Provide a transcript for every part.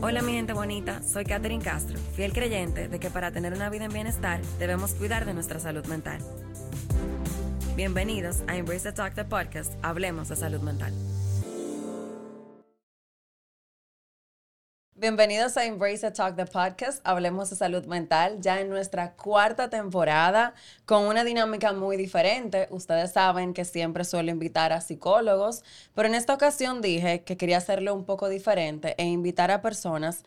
Hola mi gente bonita, soy Katherine Castro, fiel creyente de que para tener una vida en bienestar debemos cuidar de nuestra salud mental. Bienvenidos a Embrace the Talk the Podcast, Hablemos de Salud Mental. Bienvenidos a Embrace the Talk the Podcast, Hablemos de Salud Mental, ya en nuestra cuarta temporada con una dinámica muy diferente. Ustedes saben que siempre suelo invitar a psicólogos, pero en esta ocasión dije que quería hacerlo un poco diferente e invitar a personas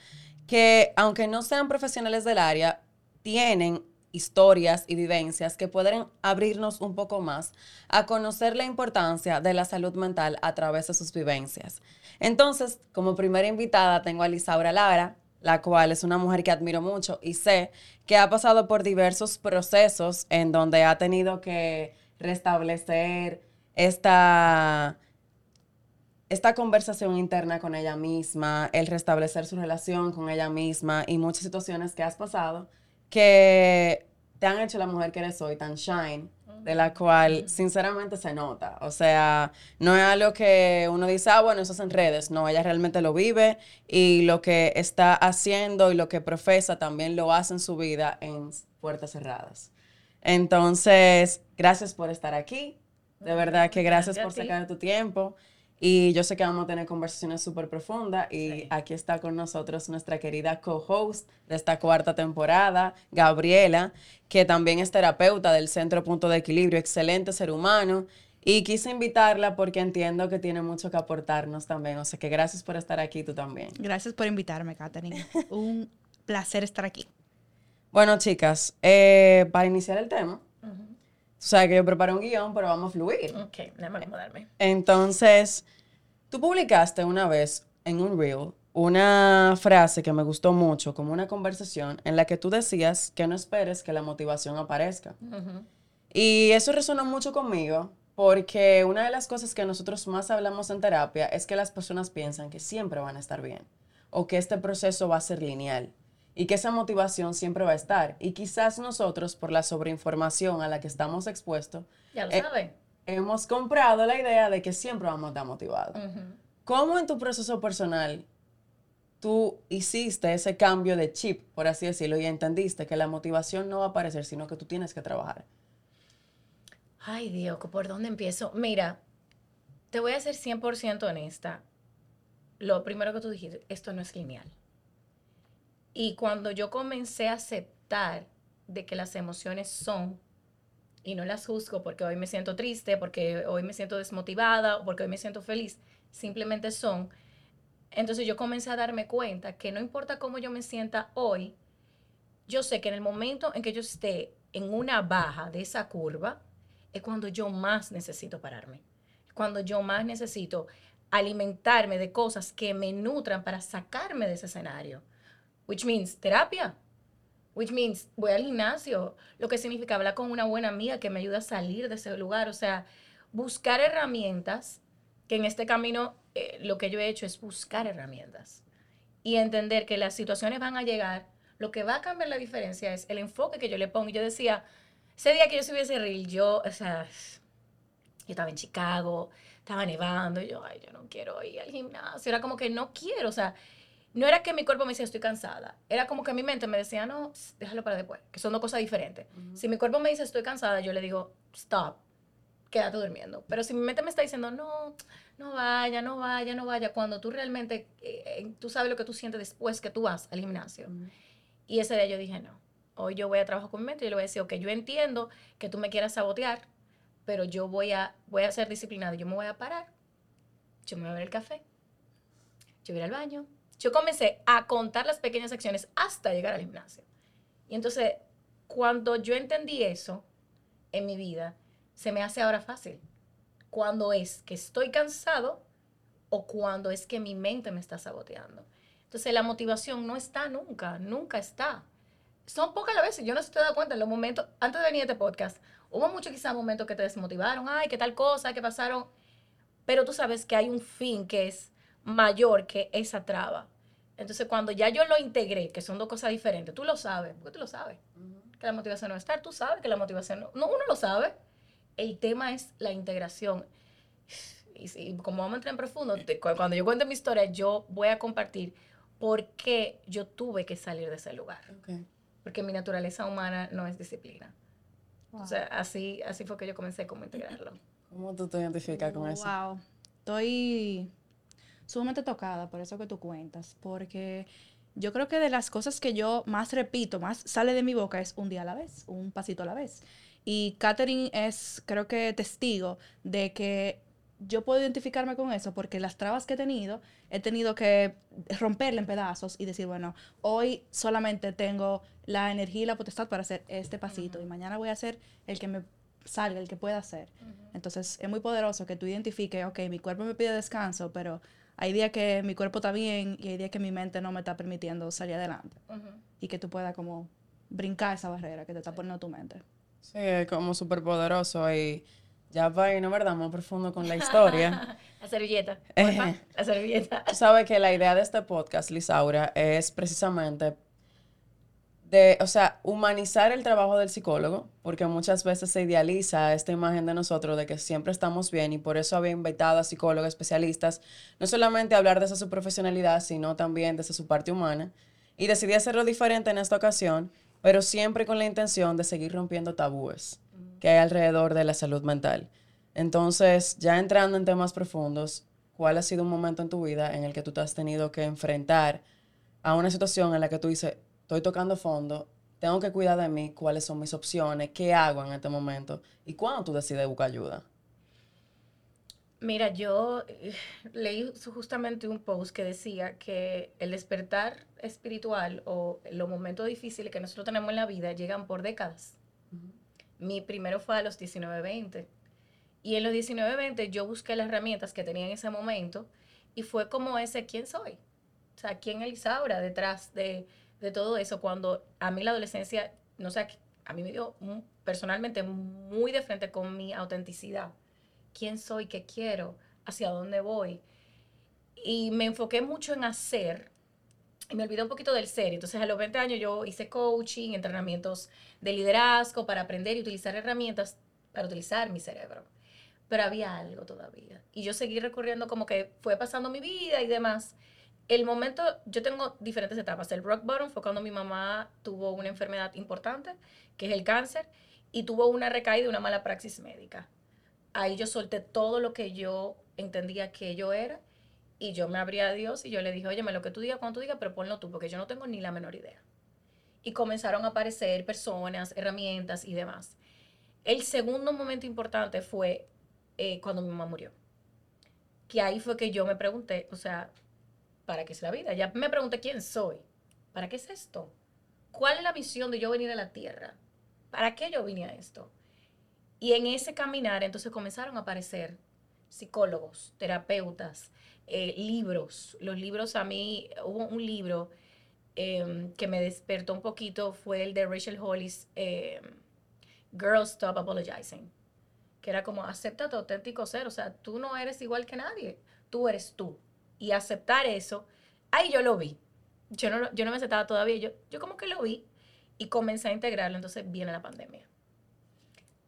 que, aunque no sean profesionales del área, tienen historias y vivencias que pueden abrirnos un poco más a conocer la importancia de la salud mental a través de sus vivencias. Entonces, como primera invitada tengo a Lisaura Lara, la cual es una mujer que admiro mucho y sé que ha pasado por diversos procesos en donde ha tenido que restablecer esta, esta conversación interna con ella misma, el restablecer su relación con ella misma y muchas situaciones que has pasado que te han hecho la mujer que eres hoy tan shine, de la cual sinceramente se nota. O sea, no es algo que uno dice, ah, bueno, eso es en redes. No, ella realmente lo vive y lo que está haciendo y lo que profesa también lo hace en su vida en puertas cerradas. Entonces, gracias por estar aquí. De verdad que gracias, por sacar tu tiempo. Y yo sé que vamos a tener conversaciones súper profundas y aquí está con nosotros nuestra querida co-host de esta cuarta temporada, Gabriela, que también es terapeuta del Centro Punto de Equilibrio, excelente ser humano. Y quise invitarla porque entiendo que tiene mucho que aportarnos también. O sea que gracias por estar aquí tú también. Gracias por invitarme, Katherine. Un placer estar aquí. Bueno, chicas, eh, para iniciar el tema, o sea, que yo preparé un guion, pero vamos a fluir. Ok, déjame acomodarme. Entonces, tú publicaste una vez en un reel una frase que me gustó mucho, como una conversación, en la que tú decías que no esperes que la motivación aparezca. Y eso resonó mucho conmigo, porque una de las cosas que nosotros más hablamos en terapia es que las personas piensan que siempre van a estar bien, o que este proceso va a ser lineal y que esa motivación siempre va a estar. Y quizás nosotros, por la sobreinformación a la que estamos expuestos, ya lo eh, hemos comprado la idea de que siempre vamos a estar motivados. ¿Cómo en tu proceso personal tú hiciste ese cambio de chip, por así decirlo, y entendiste que la motivación no va a aparecer, sino que tú tienes que trabajar? Ay, Dios, ¿por dónde empiezo? Mira, te voy a ser 100% honesta. Lo primero que tú dijiste, esto no es lineal. Y cuando yo comencé a aceptar de que las emociones son, y no las juzgo porque hoy me siento triste, porque hoy me siento desmotivada, porque hoy me siento feliz, simplemente son, entonces yo comencé a darme cuenta que no importa cómo yo me sienta hoy, yo sé que en el momento en que yo esté en una baja de esa curva, es cuando yo más necesito pararme, cuando yo más necesito alimentarme de cosas que me nutran para sacarme de ese escenario which means terapia, which means voy al gimnasio, lo que significa hablar con una buena amiga que me ayuda a salir de ese lugar, o sea, buscar herramientas, que en este camino eh, lo que yo he hecho es buscar herramientas y entender que las situaciones van a llegar, lo que va a cambiar la diferencia es el enfoque que yo le pongo. Yo decía, ese día que yo subiese reel, yo, o sea, yo estaba en Chicago, estaba nevando, y yo, ay, yo no quiero ir al gimnasio, era como que no quiero, o sea, no era que mi cuerpo me decía estoy cansada, era como que mi mente me decía, no, déjalo para después, que son dos cosas diferentes. Si mi cuerpo me dice estoy cansada, yo le digo, stop, quédate durmiendo. Pero si mi mente me está diciendo, no, no vaya, no vaya, no vaya, cuando tú realmente, eh, eh, tú sabes lo que tú sientes después que tú vas al gimnasio. Y ese día yo dije, no, hoy yo voy a trabajar con mi mente y le voy a decir, ok, yo entiendo que tú me quieras sabotear, pero yo voy a, voy a ser disciplinada, yo me voy a parar, yo me voy a beber el café, yo voy al baño, yo comencé a contar las pequeñas acciones hasta llegar al gimnasio. Y entonces, cuando yo entendí eso en mi vida, se me hace ahora fácil. Cuando es que estoy cansado o cuando es que mi mente me está saboteando. Entonces, la motivación no está nunca, nunca está. Son pocas las veces, yo no sé si te das cuenta, en los momentos, antes de venir a este podcast, hubo muchos quizás momentos que te desmotivaron, ay, qué tal cosa, qué pasaron, pero tú sabes que hay un fin que es mayor que esa traba. Entonces, cuando ya yo lo integré, que son dos cosas diferentes, tú lo sabes, porque tú lo sabes, que la motivación no va a estar, tú sabes que la motivación no, no uno lo sabe. El tema es la integración. Y, como vamos a entrar en profundo, cuando yo cuente mi historia, yo voy a compartir por qué yo tuve que salir de ese lugar. Ok. Porque mi naturaleza humana no es disciplina. Wow. O sea, así, así fue que yo comencé como a integrarlo. ¿Cómo tú te identificas con eso? Wow. Estoy sumamente tocada por eso que tú cuentas, porque yo creo que de las cosas que yo más repito, más sale de mi boca es un día a la vez, un pasito a la vez. Y Catherine es, creo que, testigo de que yo puedo identificarme con eso porque las trabas que he tenido, he tenido que romperla en pedazos y decir, bueno, hoy solamente tengo la energía y la potestad para hacer este pasito y mañana voy a hacer el que me salga, el que pueda hacer. Entonces es muy poderoso que tú identifiques, ok, mi cuerpo me pide descanso, pero hay días que mi cuerpo está bien y hay días que mi mente no me está permitiendo salir adelante. Y que tú puedas como brincar esa barrera que te está poniendo tu mente. Sí, es como súper poderoso y ya para irnos, ¿verdad? Más profundo con la historia. La servilleta. porfa. La servilleta. Tú sabes que la idea de este podcast, Lisaura, es precisamente de, o sea, humanizar el trabajo del psicólogo, porque muchas veces se idealiza esta imagen de nosotros de que siempre estamos bien y por eso había invitado a psicólogos especialistas, no solamente a hablar desde su profesionalidad, sino también desde su parte humana. Y decidí hacerlo diferente en esta ocasión, pero siempre con la intención de seguir rompiendo tabúes que hay alrededor de la salud mental. Entonces, ya entrando en temas profundos, ¿cuál ha sido un momento en tu vida en el que tú te has tenido que enfrentar a una situación en la que tú dices, estoy tocando fondo, tengo que cuidar de mí, cuáles son mis opciones, qué hago en este momento y cuándo tú decides buscar ayuda? Mira, yo eh, leí justamente un post que decía que el despertar espiritual o los momentos difíciles que nosotros tenemos en la vida llegan por décadas. Mi primero fue a los 19, 20. Y en los 19, 20 yo busqué las herramientas que tenía en ese momento y fue como ese, ¿quién soy? O sea, ¿quién es Isaura detrás de, de todo eso? Cuando a mí la adolescencia, no sé, a mí me dio personalmente muy de frente con mi autenticidad. ¿Quién soy? ¿Qué quiero? ¿Hacia dónde voy? Y me enfoqué mucho en hacer y me olvidé un poquito del ser. Entonces, a los 20 años yo hice coaching, entrenamientos de liderazgo para aprender y utilizar herramientas para utilizar mi cerebro. Pero había algo todavía. Y yo seguí recorriendo como que fue pasando mi vida y demás. El momento, yo tengo diferentes etapas. El rock bottom fue cuando mi mamá tuvo una enfermedad importante, que es el cáncer, y tuvo una recaída una mala praxis médica. Ahí yo solté todo lo que yo entendía que yo era y yo me abrí a Dios y yo le dije, oye, lo que tú digas, cuando tú digas, pero ponlo tú, porque yo no tengo ni la menor idea. Y comenzaron a aparecer personas, herramientas y demás. El segundo momento importante fue eh, cuando mi mamá murió. Que ahí fue que yo me pregunté, o sea, ¿para qué es la vida? Ya me pregunté quién soy. ¿Para qué es esto? ¿Cuál es la misión de yo venir a la tierra? ¿Para qué yo vine a esto? Y en ese caminar entonces comenzaron a aparecer psicólogos, terapeutas, eh, libros. Los libros a mí, hubo un libro eh, que me despertó un poquito, fue el de Rachel Hollis, eh, Girls Stop Apologizing, que era como, acepta tu auténtico ser, o sea, tú no eres igual que nadie, tú eres tú. Y aceptar eso, ahí yo lo vi. Yo no, yo no me aceptaba todavía, yo, yo como que lo vi y comencé a integrarlo, entonces viene la pandemia.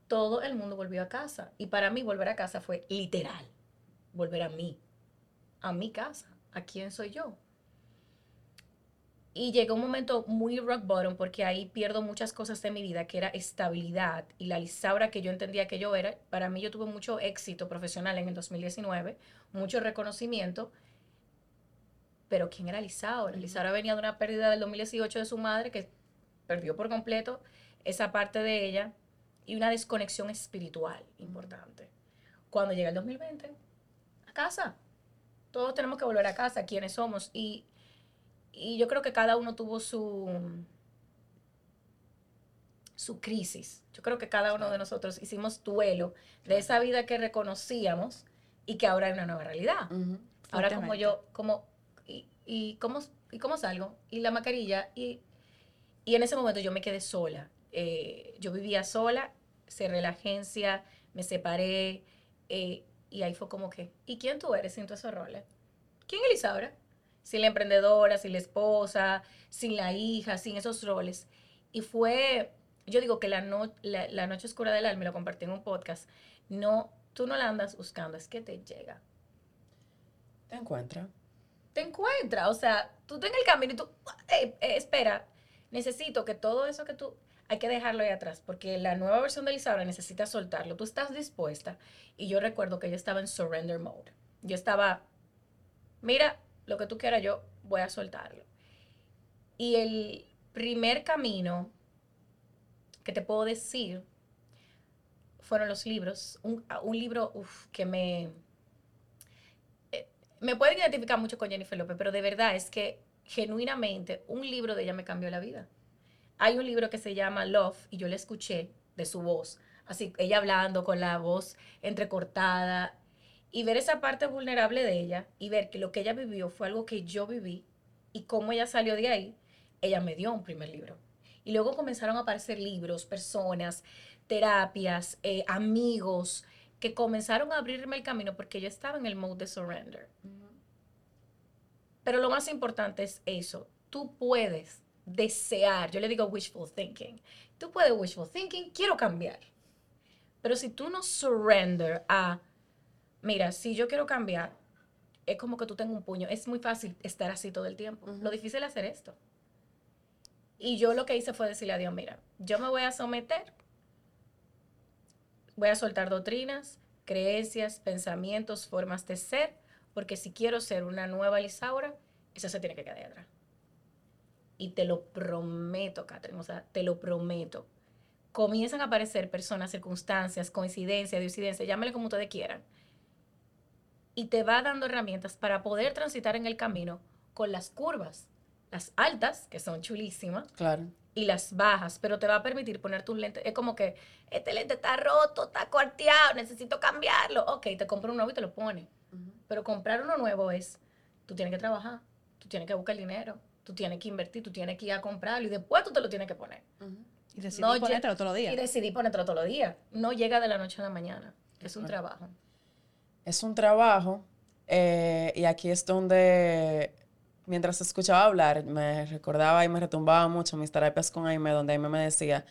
Todo el mundo volvió a casa y para mí volver a casa fue literal, volver a mí, a mi casa, a quién soy yo. Y llegó un momento muy rock bottom porque ahí pierdo muchas cosas de mi vida, que era estabilidad y la Lisaura que yo entendía que yo era. Para mí yo tuve mucho éxito profesional en el 2019, mucho reconocimiento, pero ¿quién era Lisaura? Lisaura venía de una pérdida del 2018 de su madre que perdió por completo esa parte de ella y una desconexión espiritual importante. Cuando llega el 2020, a casa. Todos tenemos que volver a casa, quiénes somos. Y, y yo creo que cada uno tuvo su, su crisis. Yo creo que cada uno de nosotros hicimos duelo de esa vida que reconocíamos y que ahora hay una nueva realidad. Ahora como yo, como, y, cómo, y cómo salgo, y la mascarilla, y, y en ese momento yo me quedé sola. Eh, yo vivía sola, cerré la agencia, me separé, eh, y ahí fue como que, ¿y quién tú eres sin todos esos roles? ¿Quién es Lisaura? Sin la emprendedora, sin la esposa, sin la hija, sin esos roles. Y fue, yo digo que la, no- la, la noche oscura del alma, y lo compartí en un podcast, no, tú no la andas buscando, es que te llega. Te encuentras. Te encuentra. O sea, tú estás en el camino y tú, eh, espera, necesito que todo eso que tú, hay que dejarlo ahí atrás, porque la nueva versión de Lisaura necesita soltarlo. Tú estás dispuesta. Y yo recuerdo que yo estaba en surrender mode. Yo estaba, mira, lo que tú quieras, yo voy a soltarlo. Y el primer camino que te puedo decir fueron los libros. Un, un libro uf, que me... me pueden identificar mucho con Jennifer López, pero de verdad es que genuinamente un libro de ella me cambió la vida. Hay un libro que se llama Love y yo le escuché de su voz, así ella hablando con la voz entrecortada y ver esa parte vulnerable de ella y ver que lo que ella vivió fue algo que yo viví y cómo ella salió de ahí, ella me dio un primer libro. Y luego comenzaron a aparecer libros, personas, terapias, eh, amigos, que comenzaron a abrirme el camino porque yo estaba en el mode de surrender. Pero lo más importante es eso. Tú puedes desear, yo le digo wishful thinking. Tú puedes wishful thinking, quiero cambiar. Pero si tú no surrender a, mira, si yo quiero cambiar, es como que tú tengas un puño. Es muy fácil estar así todo el tiempo. Lo difícil es hacer esto. Y yo lo que hice fue decirle a Dios, mira, yo me voy a someter, voy a soltar doctrinas, creencias, pensamientos, formas de ser, porque si quiero ser una nueva Lisaura, eso se tiene que quedar atrás. Y te lo prometo, Catherine, o sea, te lo prometo. Comienzan a aparecer personas, circunstancias, coincidencias, diosidencias, llámale como ustedes quieran. Y te va dando herramientas para poder transitar en el camino con las curvas, las altas, que son chulísimas, Claro. Y las bajas, pero te va a permitir poner tus lentes. Es como que este lente está roto, está cuarteado, necesito cambiarlo. Ok, te compro uno nuevo y te lo pones. Pero comprar uno nuevo es, tú tienes que trabajar, tú tienes que buscar el dinero, tú tienes que invertir, tú tienes que ir a comprarlo y después tú te lo tienes que poner. Y decidí No, ponértelo todos los días. Y decidí ponértelo todos los días. No llega de la noche a la mañana. Es un trabajo. Es un trabajo eh, y aquí es donde, mientras escuchaba hablar, me recordaba y me retumbaba mucho mis terapias con Aime, donde Aime me decía,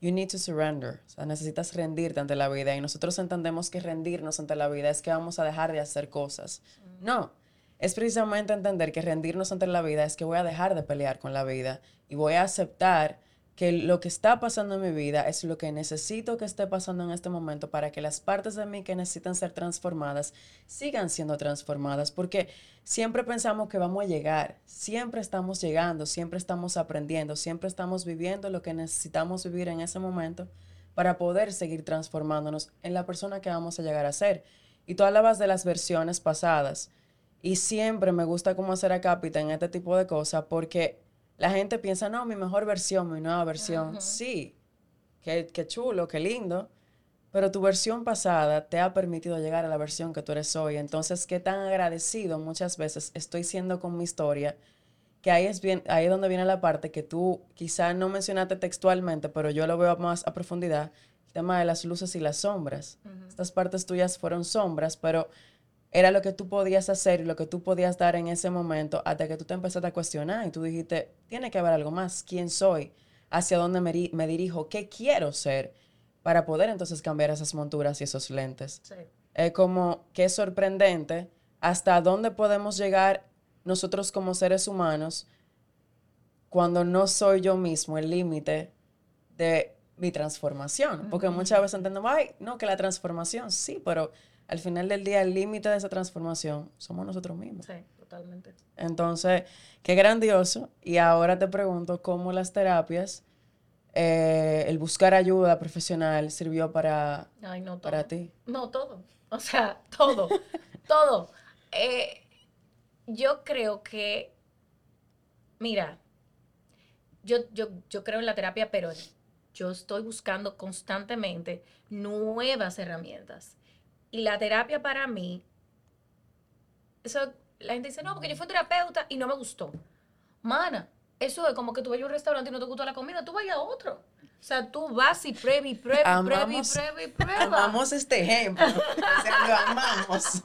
you need to surrender, o sea, necesitas rendirte ante la vida. Y nosotros entendemos que rendirnos ante la vida es que vamos a dejar de hacer cosas. No, es precisamente entender que rendirnos ante la vida es que voy a dejar de pelear con la vida y voy a aceptar que lo que está pasando en mi vida es lo que necesito que esté pasando en este momento para que las partes de mí que necesitan ser transformadas sigan siendo transformadas, porque siempre pensamos que vamos a llegar, siempre estamos llegando, siempre estamos aprendiendo, siempre estamos viviendo lo que necesitamos vivir en ese momento para poder seguir transformándonos en la persona que vamos a llegar a ser. Y tú hablabas de las versiones pasadas. Y siempre me gusta cómo hacer a cápita en este tipo de cosas porque la gente piensa, no, mi mejor versión, mi nueva versión. Sí, qué, qué chulo, qué lindo. Pero tu versión pasada te ha permitido llegar a la versión que tú eres hoy. Entonces, qué tan agradecido muchas veces estoy siendo con mi historia, que ahí es, bien, ahí es donde viene la parte que tú quizá no mencionaste textualmente, pero yo lo veo más a profundidad, el tema de las luces y las sombras. Estas partes tuyas fueron sombras, pero era lo que tú podías hacer y lo que tú podías dar en ese momento hasta que tú te empezaste a cuestionar y tú dijiste, tiene que haber algo más, ¿quién soy? ¿Hacia dónde me, ri- me dirijo? ¿Qué quiero ser? Para poder entonces cambiar esas monturas y esos lentes. Sí. Es como que es sorprendente hasta dónde podemos llegar nosotros como seres humanos cuando no soy yo mismo el límite de mi transformación. Porque muchas veces entendemos, ay, no, que la transformación, sí, pero al final del día el límite de esa transformación somos nosotros mismos. Sí, totalmente. Entonces, qué grandioso. Y ahora te pregunto cómo las terapias, eh, el buscar ayuda profesional sirvió para, Ay, no para ti. No, todo. O sea, todo. todo. Eh, yo creo que, mira, yo, yo, yo creo en la terapia, pero yo estoy buscando constantemente nuevas herramientas. Y la terapia para mí, eso, la gente dice, no, porque yo fui terapeuta y no me gustó. Mana, eso es como que tú vayas a un restaurante y no te gustó la comida, tú vayas a otro. O sea, tú vas y pruebas y Amamos- pruebas y pruebas. Amamos este ejemplo. O sea, lo amamos.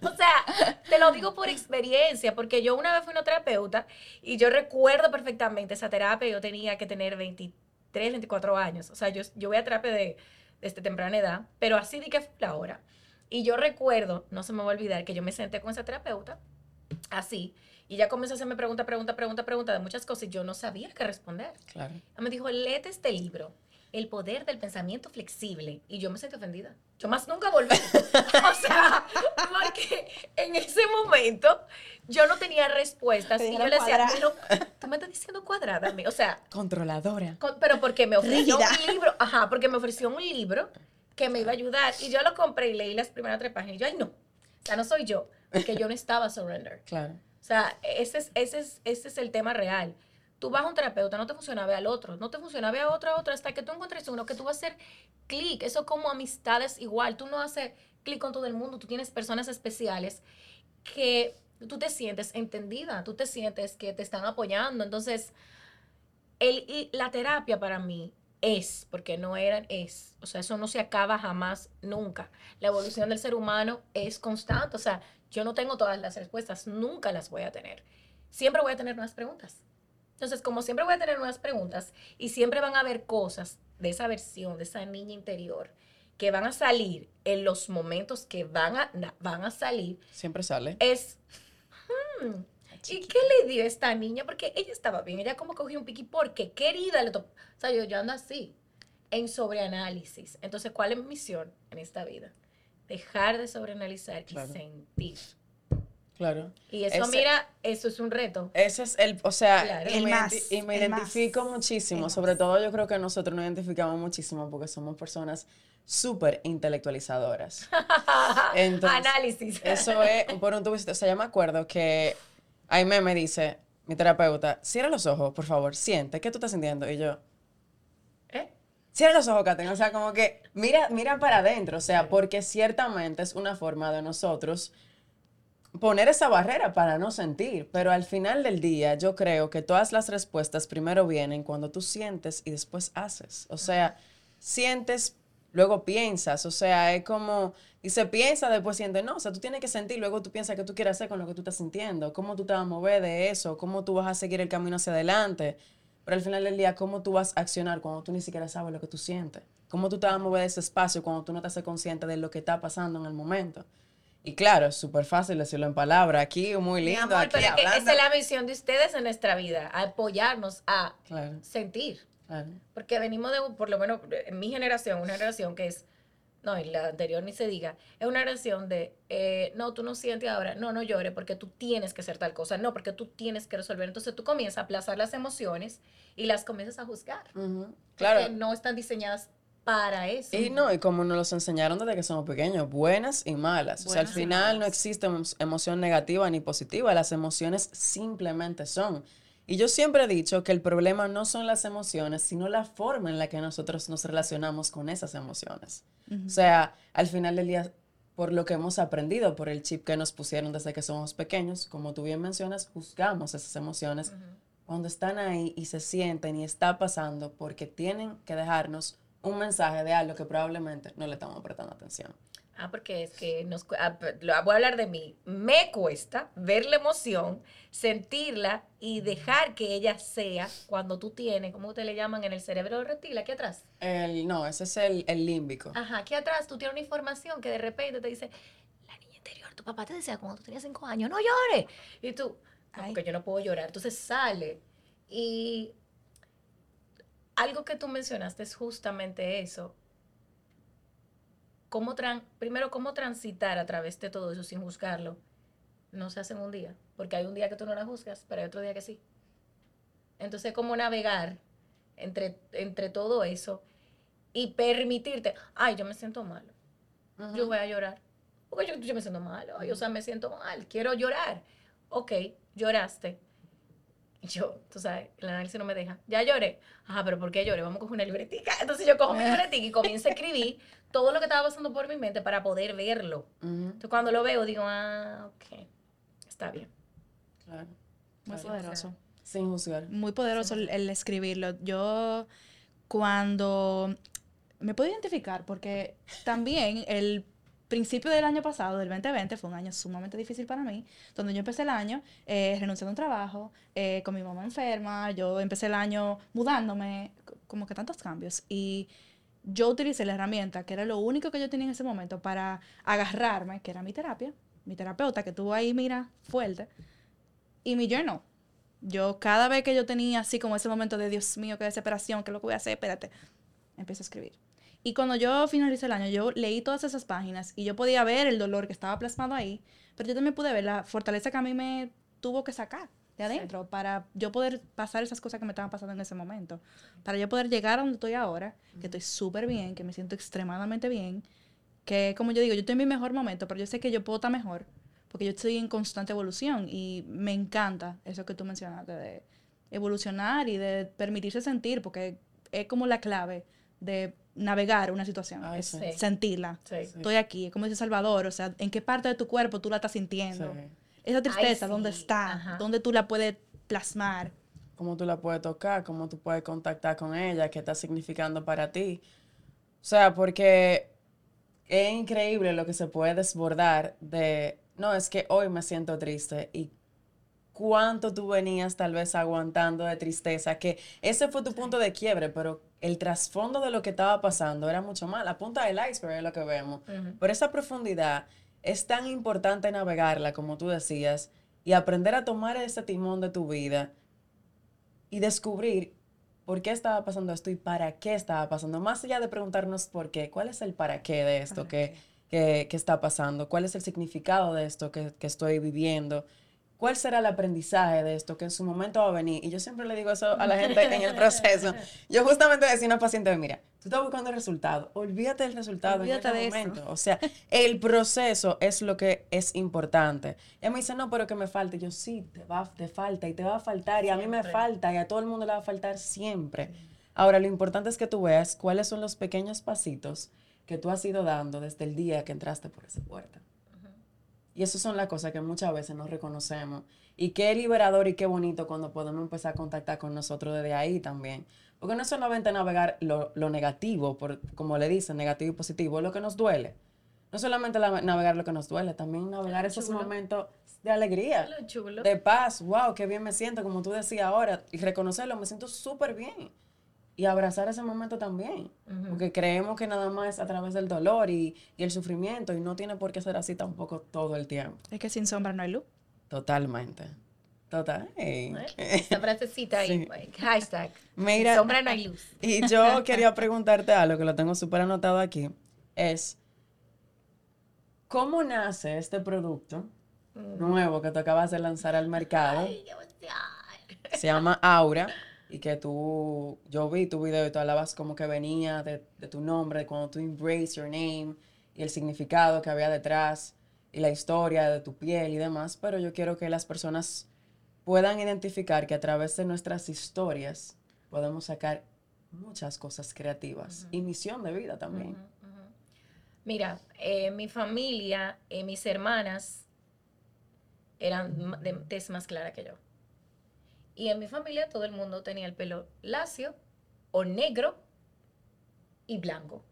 O sea, te lo digo por experiencia, porque yo una vez fui una terapeuta y yo recuerdo perfectamente esa terapia, yo tenía que tener 23, 24 años. O sea, yo, yo voy a terapia de, desde temprana edad, pero así di que fue la hora. Y yo recuerdo, no se me va a olvidar, que yo me senté con esa terapeuta así. Y ella comenzó a hacerme pregunta, pregunta, pregunta, pregunta de muchas cosas y yo no sabía qué responder. Claro. Me dijo, léete este libro, El poder del pensamiento flexible. Y yo me sentí ofendida. Yo más nunca volví. o sea, porque en ese momento yo no tenía respuestas. Te Y yo le decía, pero tú me estás diciendo cuadrada. a mí". O sea, Controladora. con- pero porque me ofreció Rígida. un libro, ajá, porque me ofreció un libro que me iba a ayudar. Y yo lo compré y leí las primeras tres páginas. Y yo, ay, no. O sea, no soy yo. Porque yo no estaba surrender. Claro. O sea, ese es, ese es, ese es el tema real. Tú vas a un terapeuta, no te funciona, ve al otro. No te funciona, ve a otro, a otro, hasta que tú encuentres uno que tú vas a hacer clic. Eso como amistades igual. Tú no haces clic con todo el mundo. Tú tienes personas especiales que tú te sientes entendida. Tú te sientes que te están apoyando. Entonces, el, y la terapia para mí es, porque no era, es. O sea, eso no se acaba jamás, nunca. La evolución del ser humano es constante. O sea, yo no tengo todas las respuestas, nunca las voy a tener. Siempre voy a tener nuevas preguntas. Entonces, como siempre voy a tener nuevas preguntas y siempre van a haber cosas de esa versión, de esa niña interior, que van a salir en los momentos que van a, van a salir, Siempre sale. es, hmm, ¿y qué le dio a esta niña? Porque ella estaba bien, ella como cogió un piqui porque querida le tocó. O sea, yo, yo ando así, en sobreanálisis. Entonces, ¿cuál es mi misión en esta vida? Dejar de sobreanalizar Claro. y sentir. Claro. Y eso, Ese- mira, eso es un reto. Ese es el, o sea, Claro. y El me, más, y me el más, identifico muchísimo, el sobre más. todo yo creo que nosotros nos identificamos muchísimo porque somos personas súper intelectualizadoras. Entonces, Análisis. Eso es, por un tubo, o sea, yo me acuerdo que Aime me dice, mi terapeuta, cierra los ojos, por favor, siente, ¿qué tú estás sintiendo? Y yo, ¿Eh? cierra los ojos, Katen, o sea, como que mira, mira para adentro, o sea, porque ciertamente es una forma de nosotros poner esa barrera para no sentir, pero al final del día yo creo que todas las respuestas primero vienen cuando tú sientes y después haces, o sea, sientes, luego piensas, o sea, es como, dice, piensa, después siente, no, o sea, tú tienes que sentir, luego tú piensas qué tú quieres hacer con lo que tú estás sintiendo, cómo tú te vas a mover de eso, cómo tú vas a seguir el camino hacia adelante, pero al final del día, cómo tú vas a accionar cuando tú ni siquiera sabes lo que tú sientes, cómo tú te vas a mover de ese espacio cuando tú no te haces consciente de lo que está pasando en el momento. Y claro, es súper fácil decirlo en palabras, aquí muy Mi lindo, amor, aquí pero es que esa es la misión de ustedes en nuestra vida, apoyarnos a Claro, sentir. Claro. Porque venimos de, por lo menos en mi generación, una generación que es, no, y la anterior ni se diga, es una generación de, eh, no, tú no sientes ahora, no, no llores porque tú tienes que hacer tal cosa, no, porque tú tienes que resolver. Entonces tú comienzas a aplazar las emociones y las comienzas a juzgar. Ujú, Claro. Claro. no están diseñadas para eso. Y no, y como nos los enseñaron desde que somos pequeños, buenas y malas. o sea, al Buenas final no existe emo- emoción negativa ni positiva, las emociones simplemente son. Y yo siempre he dicho que el problema no son las emociones, sino la forma en la que nosotros nos relacionamos con esas emociones. O sea, al final del día, por lo que hemos aprendido, por el chip que nos pusieron desde que somos pequeños, como tú bien mencionas, juzgamos esas emociones cuando están ahí y se sienten y está pasando porque tienen que dejarnos un mensaje de algo que probablemente no le estamos prestando atención. Ah, porque es que nos, ah, voy a hablar de mí. Me cuesta ver la emoción, sentirla y dejar que ella sea cuando tú tienes, como ustedes le llaman en el cerebro reptil, aquí atrás. El, no, ese es el, el límbico. Ajá, aquí atrás tú tienes una información que de repente te dice, la niña interior, tu papá te decía cuando tú tenías cinco años, no llores. Y tú, no, porque yo no puedo llorar. Entonces sale. Y algo que tú mencionaste es justamente eso. Cómo tran- primero, cómo transitar a través de todo eso sin juzgarlo. No se hace en un día, porque hay un día que tú no la juzgas, pero hay otro día que sí. Entonces, cómo navegar entre, entre todo eso y permitirte, ay, yo me siento mal, Ujú. yo voy a llorar. Porque yo, yo me siento mal, ay, o sea, me siento mal, quiero llorar. Ok, lloraste. Yo, tú sabes, el análisis no me deja. Ya lloré. Ajá, pero ¿por qué lloré? Vamos a coger una libretica. Entonces yo cojo mi libretica y comienzo a escribir todo lo que estaba pasando por mi mente para poder verlo. Entonces cuando lo veo digo, ah, ok, está bien. claro, Muy claro. poderoso. Sin juzgar. Muy poderoso el escribirlo. Yo cuando me puedo identificar porque también el principio del año pasado, del 2020, fue un año sumamente difícil para mí, donde yo empecé el año eh, renunciando a un trabajo, eh, con mi mamá enferma, yo empecé el año mudándome, como que tantos cambios. Y yo utilicé la herramienta, que era lo único que yo tenía en ese momento, para agarrarme, que era mi terapia, mi terapeuta, que estuvo ahí, mira, fuerte, y mi journal. Yo cada vez que yo tenía así como ese momento de Dios mío, qué desesperación, qué es lo que voy a hacer, espérate, empiezo a escribir. Y cuando yo finalicé el año, yo leí todas esas páginas y yo podía ver el dolor que estaba plasmado ahí, pero yo también pude ver la fortaleza que a mí me tuvo que sacar de adentro para yo poder pasar esas cosas que me estaban pasando en ese momento. Para yo poder llegar a donde estoy ahora, que estoy súper bien, que me siento extremadamente bien, que como yo digo, yo estoy en mi mejor momento, pero yo sé que yo puedo estar mejor, porque yo estoy en constante evolución y me encanta eso que tú mencionaste de evolucionar y de permitirse sentir, porque es como la clave de navegar una situación, Ay, es sí. sentirla. Sí. Estoy aquí, es como dice Salvador, o sea, ¿en qué parte de tu cuerpo tú la estás sintiendo? Sí. Esa tristeza, sí, ¿dónde está? ajá. ¿Dónde tú la puedes plasmar? cómo tú la puedes tocar, cómo tú puedes contactar con ella, qué está significando para ti. O sea, porque es increíble lo que se puede desbordar de, no, es que hoy me siento triste y cuánto tú venías tal vez aguantando de tristeza, que ese fue tu punto de quiebre, pero el trasfondo de lo que estaba pasando era mucho más. La punta del iceberg es lo que vemos. Ujú. Pero esa profundidad es tan importante navegarla, como tú decías, y aprender a tomar ese timón de tu vida y descubrir por qué estaba pasando esto y para qué estaba pasando. Más allá de preguntarnos por qué, ¿cuál es el para qué de esto ¿Para que, que, que está pasando? ¿Cuál es el significado de esto que, que estoy viviendo? ¿Cuál será el aprendizaje de esto que en su momento va a venir? Y yo siempre le digo eso a la gente en el proceso. Yo justamente decía a una paciente, mira, tú estás buscando el resultado, olvídate del resultado Olvídate en este eso. momento. O sea, el proceso es lo que es importante. Ella me dice, no, pero que me falta. Y yo, sí, te, va, te falta y te va a faltar. Y a mí me Siempre. falta y a todo el mundo le va a faltar siempre. Ahora, lo importante es que tú veas cuáles son los pequeños pasitos que tú has ido dando desde el día que entraste por esa puerta. Y esas son las cosas que muchas veces no reconocemos. Y qué liberador y qué bonito cuando podemos empezar a contactar con nosotros desde ahí también. Porque no es solamente navegar lo, lo negativo, por, como le dicen, negativo y positivo, es lo que nos duele. No solamente la- navegar lo que nos duele, también navegar esos momentos de alegría, de paz. Wow, qué bien me siento, como tú decías ahora. Y reconocerlo, me siento súper bien. Y abrazar ese momento también. Porque creemos que nada más es a través del dolor y, y el sufrimiento. Y no tiene por qué ser así tampoco todo el tiempo. Es que sin sombra no hay luz. Totalmente. Total. Esta frasecita ahí, Sí. pues, hashtag. Mira, Sombra no hay luz. y yo quería preguntarte algo que lo tengo súper anotado aquí. Es, ¿cómo nace este producto nuevo que tú acabas de lanzar al mercado? Ay. Se llama Aura. Y que tú, yo vi tu video y tú hablabas como que venía de, de tu nombre, de cuando tú embrace your name y el significado que había detrás y la historia de tu piel y demás. Pero yo quiero que las personas puedan identificar que a través de nuestras historias podemos sacar muchas cosas creativas y misión de vida también. Ujú, ujú. Mira, eh, mi familia, eh, mis hermanas eran de tez más clara que yo. Y en mi familia todo el mundo tenía el pelo lacio o negro y blanco.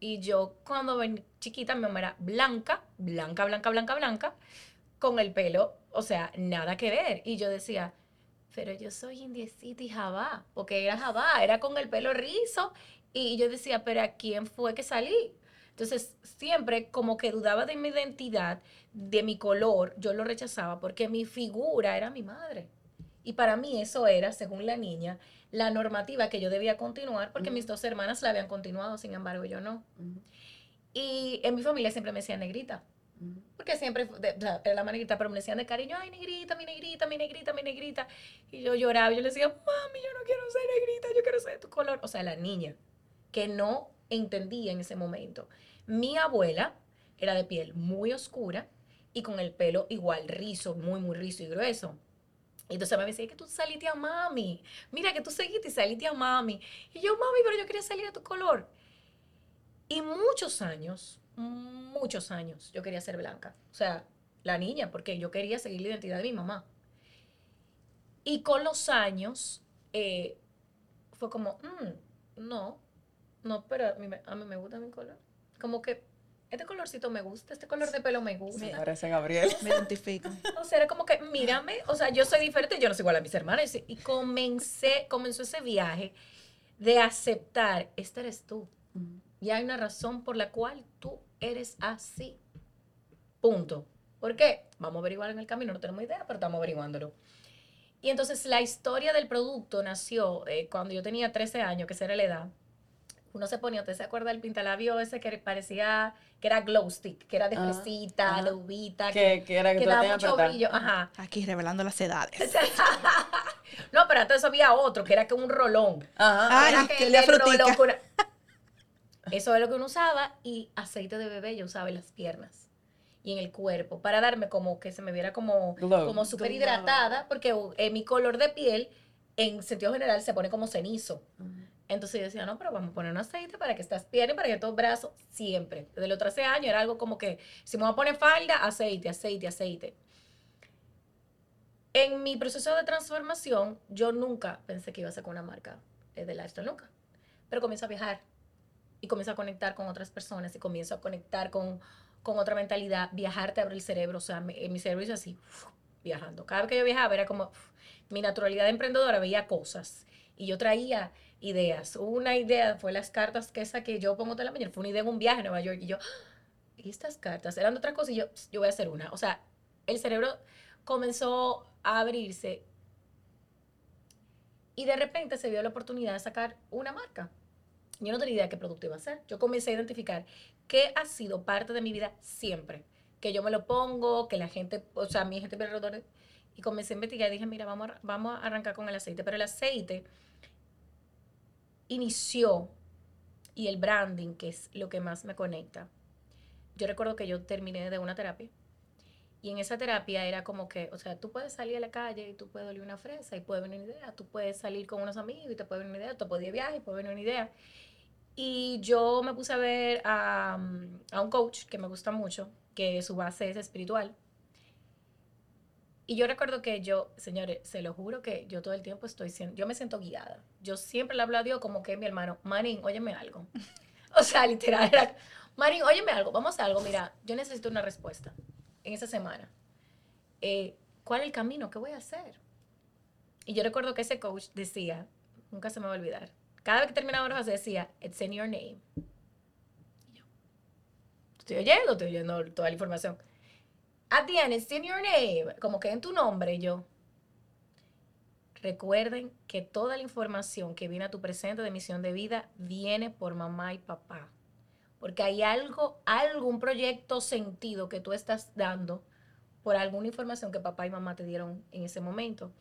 Y yo cuando ven chiquita mi mamá era blanca, blanca, blanca, blanca, blanca, con el pelo, o sea, nada que ver. Y yo decía, pero yo soy indiecita y jabá, porque era jabá, era con el pelo rizo. Y yo decía, pero ¿a quién fue que salí? Entonces, siempre como que dudaba de mi identidad, de mi color, yo lo rechazaba porque mi figura era mi madre. Y para mí eso era, según la niña, la normativa que yo debía continuar porque mis dos hermanas la habían continuado, sin embargo yo no. Y en mi familia siempre me decían negrita. Porque siempre de- sea, era la más negrita, pero me decían de cariño, ay, negrita, mi negrita, mi negrita, mi negrita. Y yo lloraba, y yo le decía, mami, yo no quiero ser negrita, yo quiero ser de tu color. O sea, la niña, que no entendía en ese momento. Mi abuela era de piel muy oscura y con el pelo igual rizo, muy, muy rizo y grueso. Y entonces me decía, "Es que tú saliste a mami. Mira que tú seguiste y saliste a mami. Y yo, mami, pero yo quería salir a tu color. Y muchos años, muchos años, yo quería ser blanca. O sea, la niña, porque yo quería seguir la identidad de mi mamá. Y con los años, eh, fue como, "Mm, no, no, pero a mí, a mí me gusta mi color. Como que este colorcito me gusta, este color de pelo me gusta. Me parece Gabriel. Me identifico. O sea, era como que, mírame, o sea, yo soy diferente, yo no soy igual a mis hermanas. Y comencé, comenzó ese viaje de aceptar, esta eres tú. Y hay una razón por la cual tú eres así. Punto. ¿Por qué? Vamos a averiguar en el camino, no tenemos idea, pero estamos averiguándolo. Y entonces la historia del producto nació eh, cuando yo tenía 13 años, que esa era la edad. Uno se ponía, ¿usted se acuerda del pintalabio ese que parecía, que era glow stick, que era de Ah, fresita, de uvita, Que, que era que, que daba mucho brillo? Ajá. Aquí revelando las edades. No, pero antes había otro, que era que un rolón. Ajá. Ay, Era que rolón una- Eso es lo que uno usaba y aceite de bebé yo usaba en las piernas y en el cuerpo para darme como que se me viera como, Glow. como súper hidratada porque eh, mi color de piel en sentido general se pone como cenizo. Entonces yo decía, no, pero vamos a poner un aceite para que estas piernas, para que estos brazos, siempre. Desde los 13 años era algo como que, si me voy a poner falda, aceite, aceite, aceite. En mi proceso de transformación, yo nunca pensé que iba a con una marca eh, de lifestyle, nunca. Pero comienzo a viajar y comienzo a conectar con otras personas y comienzo a conectar con, con otra mentalidad. Viajar te abre el cerebro, o sea, mi, mi cerebro hizo así, viajando. Cada vez que yo viajaba era como mi naturalidad de emprendedora, veía cosas y yo traía ideas. Una idea fue las cartas que esa que yo pongo de la mañana, fue una idea en un viaje a Nueva York y yo, "Ah, ¿y estas cartas? Eran otras cosas y yo, "Ps, yo voy a hacer una. O sea, el cerebro comenzó a abrirse y de repente se vio la oportunidad de sacar una marca. Yo no tenía idea de qué producto iba a ser. Yo comencé a identificar qué ha sido parte de mi vida siempre. Que yo me lo pongo, que la gente, o sea, mi gente alrededor. Y comencé a investigar y dije, mira, vamos vamos a arrancar con el aceite. Pero el aceite inició y el branding, que es lo que más me conecta. Yo recuerdo que yo terminé de una terapia y en esa terapia era como que, o sea, tú puedes salir a la calle y tú puedes oler una fresa y puede venir una idea. Tú puedes salir con unos amigos y te puede venir una idea. Tú puedes ir de viaje y puede venir una idea. Y yo me puse a ver a, um, a un coach que me gusta mucho, que su base es espiritual. Y yo recuerdo que yo, señores, se lo juro que yo todo el tiempo estoy siendo, yo me siento guiada. Yo siempre le hablo a Dios como que mi hermano, Marín, óyeme algo. O sea, literal, era, Marín, óyeme algo, vamos a algo, mira, yo necesito una respuesta en esa semana. Eh, ¿Cuál es el camino? ¿Qué voy a hacer? Y yo recuerdo que ese coach decía, nunca se me va a olvidar, cada vez que terminaba una frase decía, it's in your name. Yo, estoy oyendo, estoy oyendo toda la información. At the end, it's in your name. Como que en tu nombre, yo. Recuerden que toda la información que viene a tu presente de misión de vida viene por mamá y papá. Porque hay algo, algún proyecto sentido que tú estás dando por alguna información que papá y mamá te dieron en ese momento.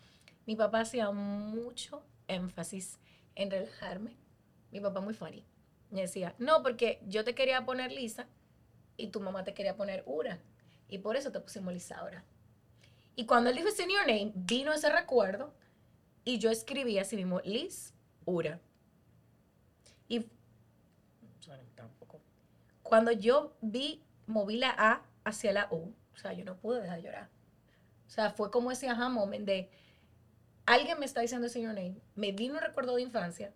Mi papá hacía mucho énfasis en relajarme. Mi papá muy funny. Me decía, no, porque yo te quería poner Lisa y tu mamá te quería poner Ura. Y por eso te pusimos Lisaura. Y cuando él dijo ese your name, vino ese recuerdo y yo escribí así mismo, Liz Ura. Y tampoco. Cuando yo vi, moví la A hacia la U, o sea, yo no pude dejar de llorar. O sea, fue como ese aha moment de alguien me está diciendo ese your name, me vino un recuerdo de infancia,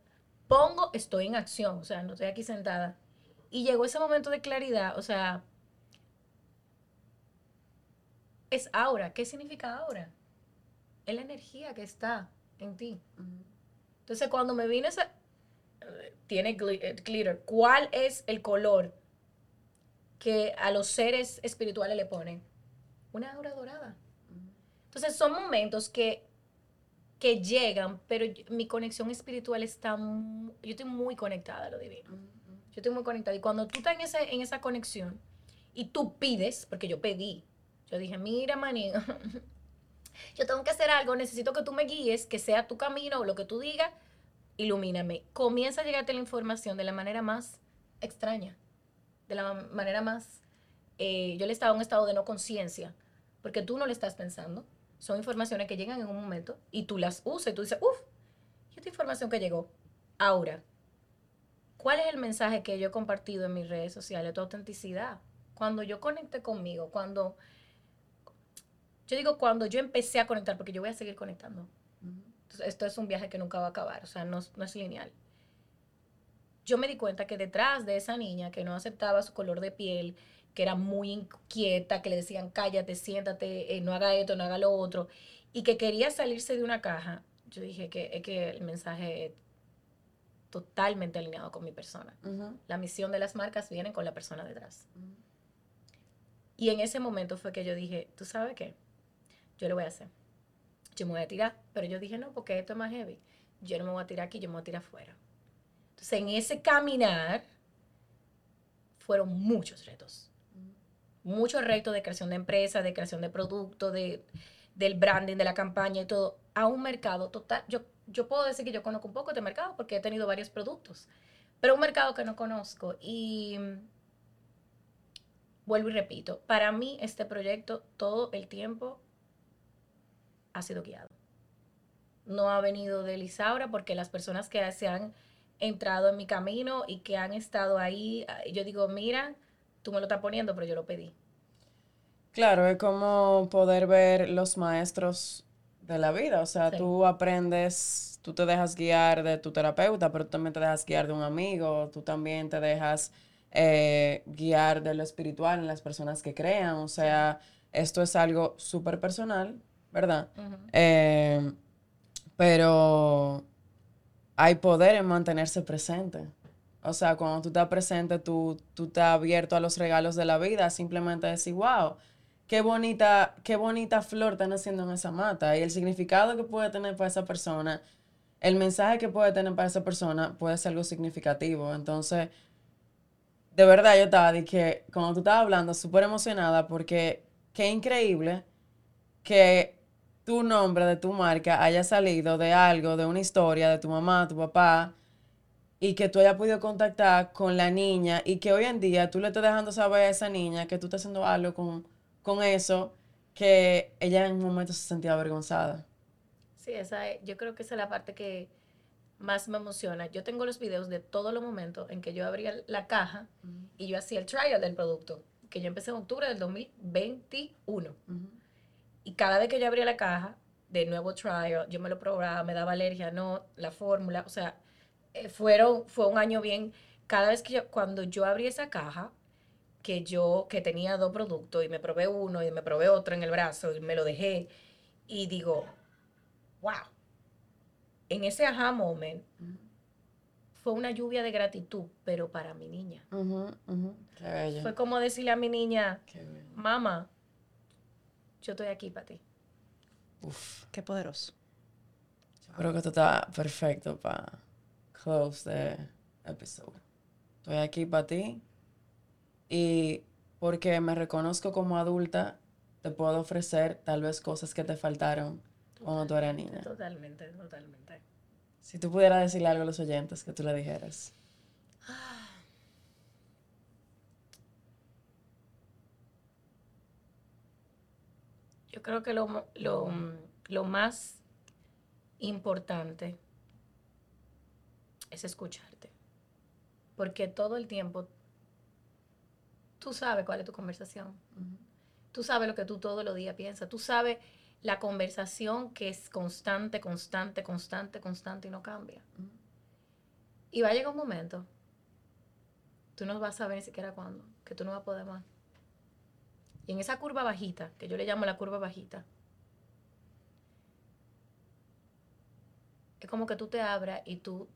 pongo, estoy en acción, o sea, no estoy aquí sentada. Y llegó ese momento de claridad, o sea, es aura. ¿Qué significa aura? Es la energía que está en ti. Entonces, cuando me vino ese, eh, tiene eh, glitter, ¿cuál es el color que a los seres espirituales le ponen? Una aura dorada. Entonces, son momentos que, que llegan, pero mi conexión espiritual está, yo estoy muy conectada a lo divino. Yo estoy muy conectada. Y cuando tú estás en, ese, en esa conexión y tú pides, porque yo pedí, yo dije, mira, manín, yo tengo que hacer algo, necesito que tú me guíes, que sea tu camino o lo que tú digas, ilumíname. Comienza a llegarte la información de la manera más extraña, de la ma- manera más... eh, yo le estaba en un estado de no conciencia, porque tú no le estás pensando. Son informaciones que llegan en un momento y tú las usas y tú dices, uff, ¿y esta información que llegó? Ahora, ¿cuál es el mensaje que yo he compartido en mis redes sociales? Tu autenticidad. Cuando yo conecté conmigo, cuando... Yo digo cuando yo empecé a conectar, porque yo voy a seguir conectando. Entonces, esto es un viaje que nunca va a acabar, o sea, no, es- no es lineal. Yo me di cuenta que detrás de esa niña que no aceptaba su color de piel, que era muy inquieta, que le decían cállate, siéntate, eh, no haga esto, no haga lo otro, y que quería salirse de una caja, yo dije que es que el mensaje es totalmente alineado con mi persona. La misión de las marcas viene con la persona detrás. Y en ese momento fue que yo dije, ¿tú sabes qué? Yo lo voy a hacer. Yo me voy a tirar. Pero yo dije, no, porque esto es más heavy. Yo no me voy a tirar aquí, yo me voy a tirar afuera. Entonces, en ese caminar fueron muchos retos. Muchos retos de creación de empresa, de creación de producto, de, del branding, de la campaña y todo, a un mercado total. Yo, yo puedo decir que yo conozco un poco de mercado porque he tenido varios productos, pero un mercado que no conozco. Y vuelvo y repito, para mí este proyecto todo el tiempo ha sido guiado. No ha venido de Lisaura porque las personas que se han entrado en mi camino y que han estado ahí, yo digo, mira, tú me lo estás poniendo, pero yo lo pedí. Claro, es como poder ver los maestros de la vida. O sea, tú aprendes, tú te dejas guiar de tu terapeuta, pero tú también te dejas guiar de un amigo, tú también te dejas eh, guiar de lo espiritual en las personas que crean. O sea, esto es algo súper personal, ¿verdad? Eh, pero hay poder en mantenerse presente. O sea, cuando tú estás presente, tú, tú estás abierto a los regalos de la vida, simplemente decir, wow, qué bonita, qué bonita flor están haciendo en esa mata. Y el significado que puede tener para esa persona, el mensaje que puede tener para esa persona puede ser algo significativo. Entonces, de verdad yo estaba, que cuando tú estabas hablando, súper emocionada porque qué increíble que tu nombre de tu marca haya salido de algo, de una historia de tu mamá, tu papá, y que tú hayas podido contactar con la niña y que hoy en día tú le estés dejando saber a esa niña que tú estás haciendo algo con, con eso, que ella en un momento se sentía avergonzada. Sí, esa yo creo que esa es la parte que más me emociona. Yo tengo los videos de todos los momentos en que yo abría la caja y yo hacía el trial del producto, que yo empecé en octubre del 2021. Y cada vez que yo abría la caja, de nuevo trial, yo me lo probaba, me daba alergia, no, la fórmula, o sea, eh, fueron, fue un año bien. Cada vez que yo, cuando yo abrí esa caja, que yo, que tenía dos productos y me probé uno y me probé otro en el brazo y me lo dejé y digo, wow. En ese aha moment fue una lluvia de gratitud, pero para mi niña. Fue como decirle a mi niña, mamá, yo estoy aquí para ti. Uf. Qué poderoso. Yo creo que esto está perfecto para close the episode. Estoy aquí para ti y porque me reconozco como adulta, te puedo ofrecer tal vez cosas que te faltaron cuando tú eras niña. Totalmente, totalmente. Si tú pudieras decirle algo a los oyentes, que tú le dijeras. Yo creo que lo, lo, lo más importante es escucharte. Porque todo el tiempo tú sabes cuál es tu conversación. Tú sabes lo que tú todos los días piensas. Tú sabes la conversación que es constante, constante, constante, constante y no cambia. Y va a llegar un momento, tú no vas a saber ni siquiera cuándo, que tú no vas a poder más. Y en esa curva bajita, que yo le llamo la curva bajita, es como que tú te abras y tú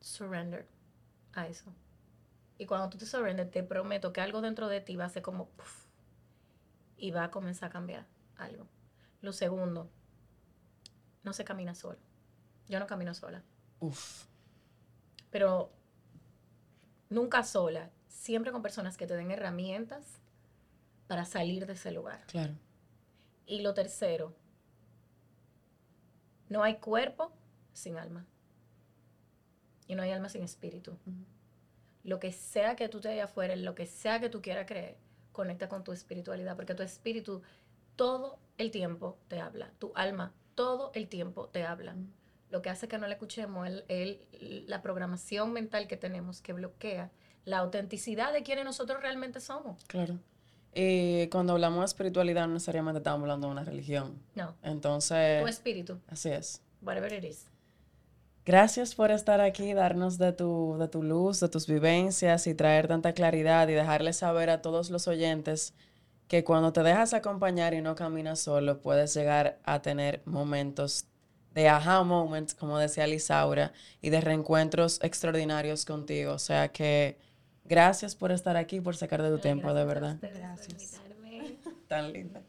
surrender a eso. Y cuando tú te sorprendes, te prometo que algo dentro de ti va a ser como y va a comenzar a cambiar algo. Lo segundo, no se camina solo. Yo no camino sola. Uf. Pero nunca sola, siempre con personas que te den herramientas para salir de ese lugar. Claro. Y lo tercero, no hay cuerpo sin alma. Y no hay alma sin espíritu lo que sea que tú te vayas afuera, lo que sea que tú quieras creer, conecta con tu espiritualidad, porque tu espíritu todo el tiempo te habla, tu alma todo el tiempo te habla. Lo que hace que no le escuchemos es la programación mental que tenemos que bloquea la autenticidad de quienes nosotros realmente somos. Claro. Y cuando hablamos de espiritualidad, no necesariamente estamos hablando de una religión. No. Entonces. Tu espíritu. Así es. Whatever it is. Gracias por estar aquí, darnos de tu, de tu luz, de tus vivencias y traer tanta claridad y dejarles saber a todos los oyentes que cuando te dejas acompañar y no caminas solo, puedes llegar a tener momentos de aha moments, como decía Lisaura, y de reencuentros extraordinarios contigo. O sea que gracias por estar aquí, por sacar de tu tiempo, de verdad. Gracias. Tan linda.